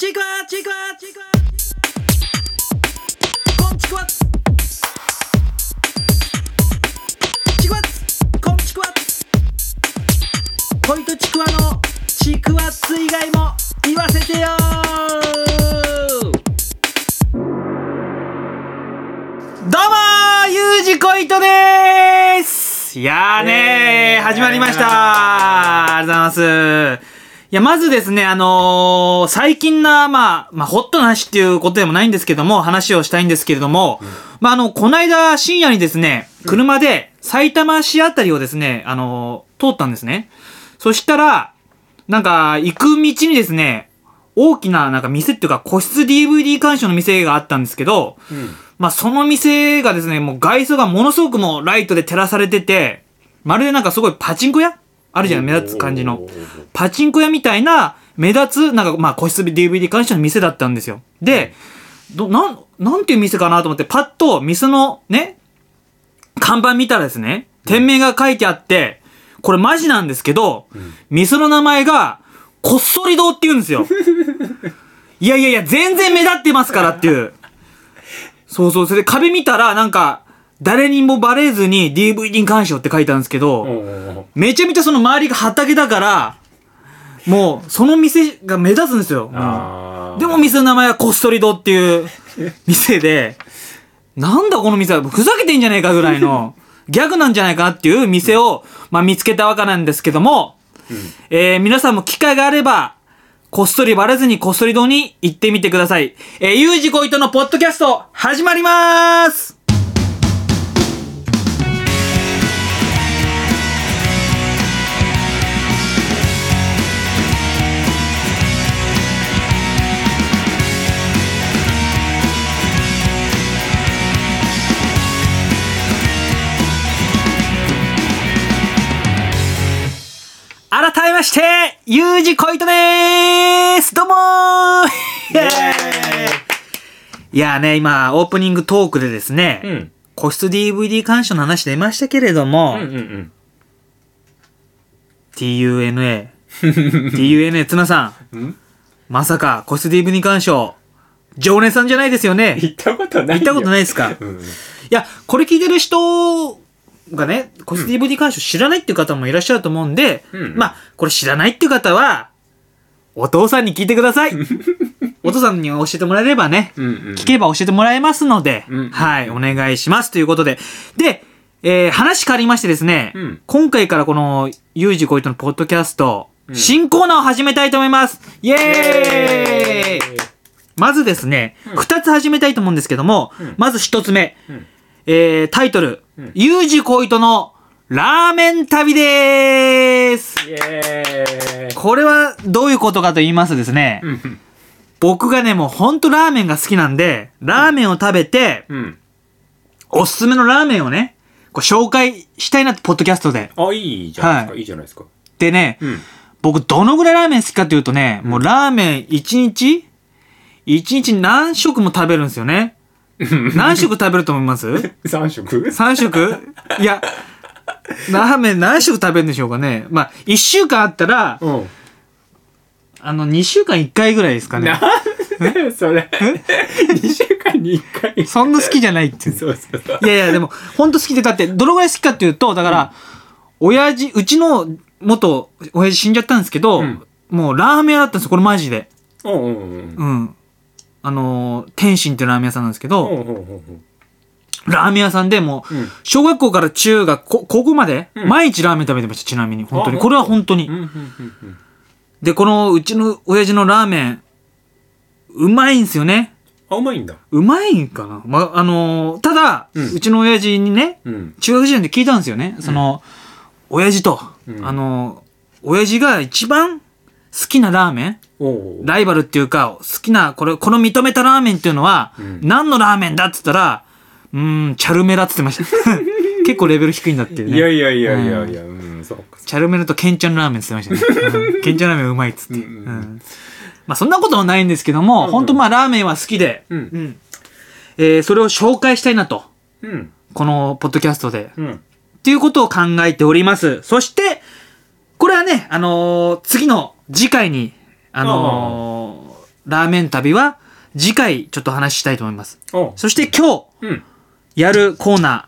ちくわちくわちくわこんちくわちくわこんちくわ恋とちくわのちくわっつ以外も言わせてよ。どうもゆうじこいとです。いやーねー、始まりました。ありがとうございます。いや、まずですね、あのー最近な、まあ、まあ、ホットな話っていうことでもないんですけども、話をしたいんですけれども、まあ、あの、こないだ深夜にですね、車で埼玉市あたりをですね、あのー通ったんですね。そしたら、なんか、行く道にですね、大きな、なんか店っていうか、個室 DVD 鑑賞の店があったんですけど、まあ、その店がですね、もう外装がものすごくもうライトで照らされてて、まるでなんかすごいパチンコ屋あるじゃん、目立つ感じの。パチンコ屋みたいな、目立つ、なんかまあ個室 DVD 鑑賞の店だったんですよ。で、ど、なん、なんていう店かなと思って、パッと店のね、看板見たらですね、店名が書いてあって、これマジなんですけど、店の名前が、こっそり堂って言うんですよ。いやいやいや、全然目立ってますからっていう。そうそう、それで壁見たら、なんか、誰にもバレずに DVD 鑑賞って書いてあるんですけど、めちゃめちゃその周りが畑だから、もう、その店が目立つんですよ。でも店の名前はこっそり堂っていう 店で、なんだこの店は、ふざけてんじゃねえかぐらいの、ギャグなんじゃないかなっていう店を、まあ見つけたわけなんですけども、えー皆さんも機会があれば、こっそりバレずにこっそり堂に行ってみてください。えー、ゆうじこいとのポッドキャスト、始まりまーすして、ゆうじこいとでーすどうもいやーね、今、オープニングトークでですね、うん。個室 DVD 鑑賞の話出ましたけれども、うんうん。TUNA、TUNA ツナさん、うん？まさか個室 DVD 鑑賞、常連さんじゃないですよね。行ったことない。行ったことないいですか？うん。いや、これ聞いてる人がね、個室 DVD 鑑賞知らないっていう方もいらっしゃると思うんで、うんまあ、これ知らないっていう方は、お父さんに聞いてください。お父さんに教えてもらえればね、うんうん。聞けば教えてもらえますので、うんはい、お願いしますということで。で、えー話変わりましてですね、うん。今回からこの、ゆうじこいとのポッドキャスト、うん。新コーナーを始めたいと思います。イエーイまずですね、二、つ始めたいと思うんですけども、ん。まず一つ目、うんえー、タイトル、うんゆうじこいとのラーメン旅でーす。これはどういうことかと言いますとですね、うん僕がね、もうほんとラーメンが好きなんで、ラーメンを食べて、うん。おすすめのラーメンをね、こう紹介したいなって、ポッドキャストで。あ、いいじゃないですか。はいいいじゃないですか。でね、うん。僕どのぐらいラーメン好きかっていうとね、もうラーメン1日 ?1 日何食も食べるんですよね。何食食べると思います？三食 ?3 食？いや、ラーメン何食食べるんでしょうかね。まあ、1週間あったら、うん。あの、2週間1回ぐらいですかね。なんでそれ。二週間に一回。そんな好きじゃないっていう。そうそうそう。いやいや、でも、ほんと好きで、だって、どのぐらい好きかっていうと、だから、親父、うちの元、親父死んじゃったんですけど、うんもうラーメン屋だったんですよ、これマジで。うんうんうん。うん。あのー、天津っていうラーメン屋さんなんですけど、ラーメン屋さんでもう、うん小学校から中学、こ高校まで、うん毎日ラーメン食べてました、ちなみに。本当に。あこれは本当に。で、この、うちの親父のラーメン、うまいんすよね。あ、うまいんだ。うまいんかなま、あのーただ、ううんちの親父にね、うん。中学時代で聞いたんですよね。その、親父と、うんあの、親父が一番好きなラーメン？ライバルっていうか、好きな、これ、この認めたラーメンっていうのは、うん何のラーメンだって言ったら、うーん、チャルメラって言ってました。結構レベル低いんだっていうね。いやいやいやいやいや、うん、そうか。チャルメラとケンちゃんラーメンって言ってましたね。うんケンちゃんラーメンうまいっつって。まあそんなことはないんですけども、うん本当まあラーメンは好きで、うんうんえーそれを紹介したいなと。うん。このポッドキャストで。うん。っていうことを考えております。そして、これはね、あのー次の次回に、あのーラーメン旅は次回ちょっと話したいと思います。おそして今日うん。やるコーナー、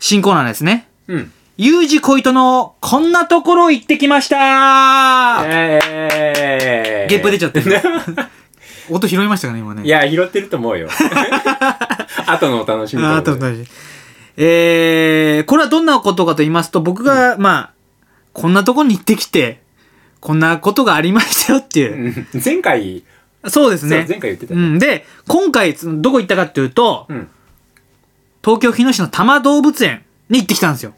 新コーナーですね。うん。ゆうじこいとのこんなところ行ってきましたえー。ゲップ出ちゃってる。音拾いましたかね、今ね。いや、拾ってると思うよ。後のお楽しみあー、とと大事。えー、これはどんなことかと言いますと、僕が、まあ、こんなところに行ってきて、こんなことがありましたよっていう。うん前回、そうですね。前回言ってたようん。で、今回、どこ行ったかっていうと、うん。東京日野市の多摩動物園に行ってきたんですよ。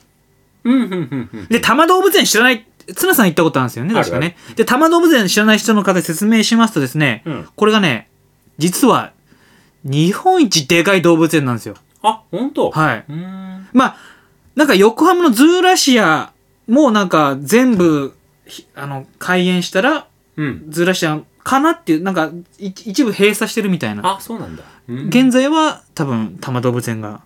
うん、うん、うん、うん。で、多摩動物園知らない、綱さん行ったことあるんですよね、確かね。で、多摩動物園知らない人の方で説明しますとですね、うんこれがね、実は、日本一でかい動物園なんですよ。あ、ほんとはい。まあ、なんか横浜のズーラシアもなんか全部、ひあの、開園したら、うん。ズーラシアかなっていう、なんかい一部閉鎖してるみたいな。あ、そうなんだ。うん現在は多分、多摩動物園が。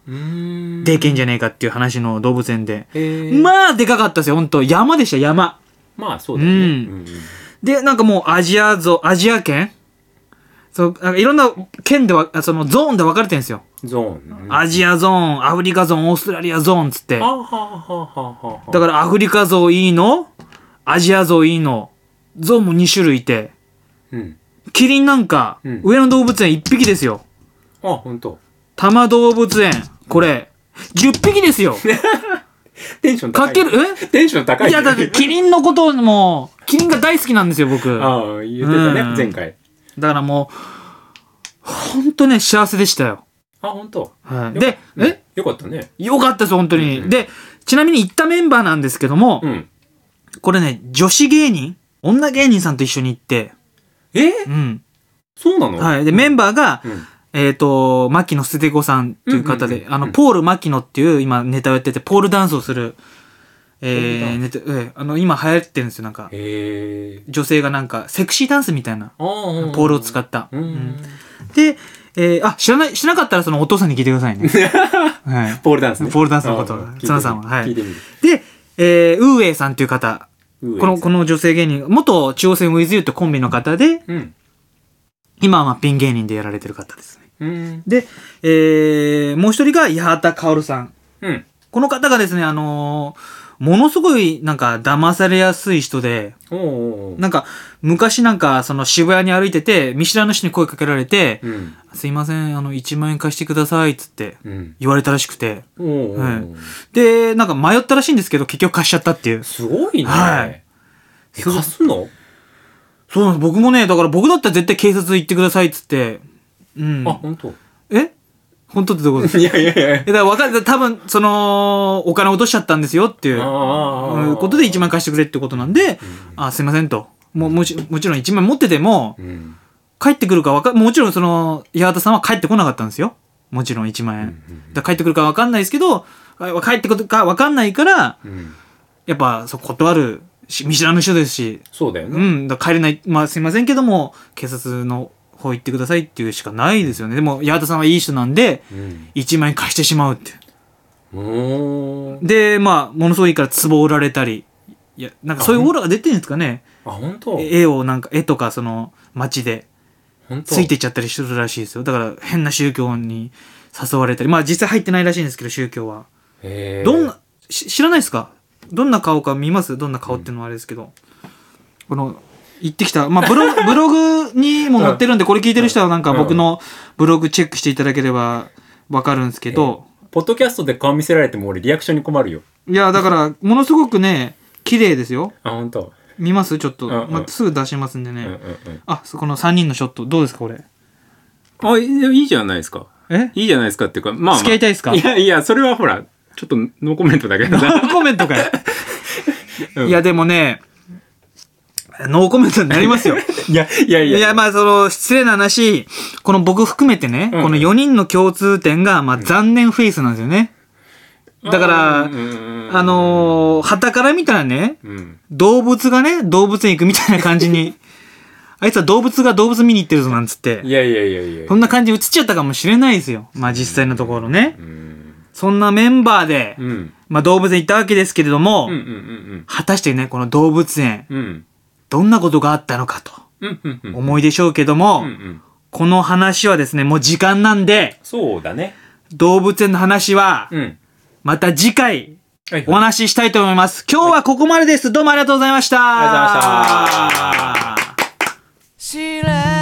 でけんじゃねえかっていう話の動物園で。えー、まあ、でかかったですよ、本当山でした、山。まあ、そうだよね。で、なんかもうアジアゾ、アジア圏そう、なんかいろんな県では、あそのゾーンで分かれてるんですよ。ゾーン。アジアゾーン、アフリカゾーン、オーストラリアゾーンつって。あはあはあはあは。だからアフリカゾウいいの？アジアゾウいいの？ゾウも2種類いて。うん。キリンなんか、うん上野動物園1匹ですよ。あ、ほんと。多摩動物園、これ、10匹ですよ。テンション高い。かける、テンション高い。えいや、だってキリンのことも、キリンが大好きなんですよ、僕。ああ、言ってたね、うん前回。らもう、ほんとね、幸せでしたよ。あ、ほんと。はい、よで、え？よかったね。よかったです、本当に。うんで、ちなみに行ったメンバーなんですけども、うん。これね、女子芸人？女芸人さんと一緒に行って、え？うん。そうなの？はい。で、メンバーが、うん。えっ、と、牧野捨て子さんっていう方で、うんうんうんあの、ポール牧野っていう今ネタをやってて、ポールダンスをする、えー、ネタ、えーあの、今流行ってるんですよ、なんか。女性がなんか、セクシーダンスみたいな。ポールを使った。ううんん。で、えー、あ、知らない、知らなかったらそのお父さんに聞いてくださいね。はい。ポールダンスね。ポールダンスのこと綱さんははい聞いてみる。で、えー、ウーエイさんっていう方、この、この、の女性芸人、元中央線ウィズユーってコンビの方で、うん。今はまあピン芸人でやられてる方ですね。うん。で、えー、もう一人が八幡薫さん。うん。この方がですね、あのーものすごいなんか騙されやすい人で、なんか昔なんかその渋谷に歩いてて、見知らぬ人に声かけられて、うん。すいません、あの1万円貸してくださいっつってうん。言われたらしくて、で、なんか迷ったらしいんですけど、結局貸しちゃったっていう。すごいね。はいえ。貸すの？そうなんです。僕もね、だから僕だったら絶対警察行ってくださいっつって、うん。あ、本当。え本当ってどういうこといやいやいや。えだから分かる、多分、その、お金落としちゃったんですよっていう。ことで1万円貸してくれってことなんで、あ、すいませんと。もうもち、もちろん1万円持ってても、うん。帰ってくるかわか、もちろんその、八幡さんは帰ってこなかったんですよ。もちろん1万円。うんだから帰ってくるかわかんないですけど、あ帰ってくるかわかんないから、うん。やっぱ、そう、断るし、見知らぬ人ですし、そうだよね。うん、だ帰れない、まあすいませんけども、警察の方行ってくださいっていうしかないですよね。でも、八幡さんはいい人なんで、うん。1万円貸してしまうって。で、まあ、ものすごいいいから壺売られたり、いや、なんかそういうオーラが出てるんですかね。あ、本当。絵をなんか、絵とかその街で。ついてっちゃったりするらしいですよ。だから変な宗教に誘われたり。まあ実際入ってないらしいんですけど、宗教は。どんな、し知らないですか？どんな顔か見ます？どんな顔っていうのはあれですけど。この、行ってきた。まあブログ、ブログにも載ってるんで、これ聞いてる人はなんか僕のブログチェックしていただければわかるんですけど、ポッドキャストで顔見せられても俺リアクションに困るよ。いや、だから、ものすごくね、綺麗ですよ。あ、本当。見ます？ちょっと、うんうんまあ、すぐ出しますんでね。うんうんうん。あ、この3人のショット、どうですかこれ？あ、いいいいじゃないですか。え？いいじゃないですかっていうか、まあ、まあ。付き合いたいですか？いやいや、それはほら、ちょっとノーコメントだけどさ。コメントかよ。うんいや、でもね、ノーコメントになりますよ。いや、いやいや。いや、まあ、その、失礼な話、この僕含めてね、うんこの4人の共通点が、まあ、残念フェイスなんですよね。だからあのー、旗から見たらね、うん。動物がね、動物園行くみたいな感じに、あいつは動物が動物見に行ってるぞなんつってい、やいやいやいや。そんな感じに映っちゃったかもしれないですよ。まあ、実際のところねう。ん。そんなメンバーで、うん。まあ、動物園行ったわけですけれども、果たしてね、この動物園。どんなことがあったのかと。思いでしょうけども、うん、うん。この話はですね、もう時間なんで、そうだね。動物園の話は、うん。また次回、はいお話ししたいと思います。今日はここまでです。どうもありがとうございました。ありがとうございました。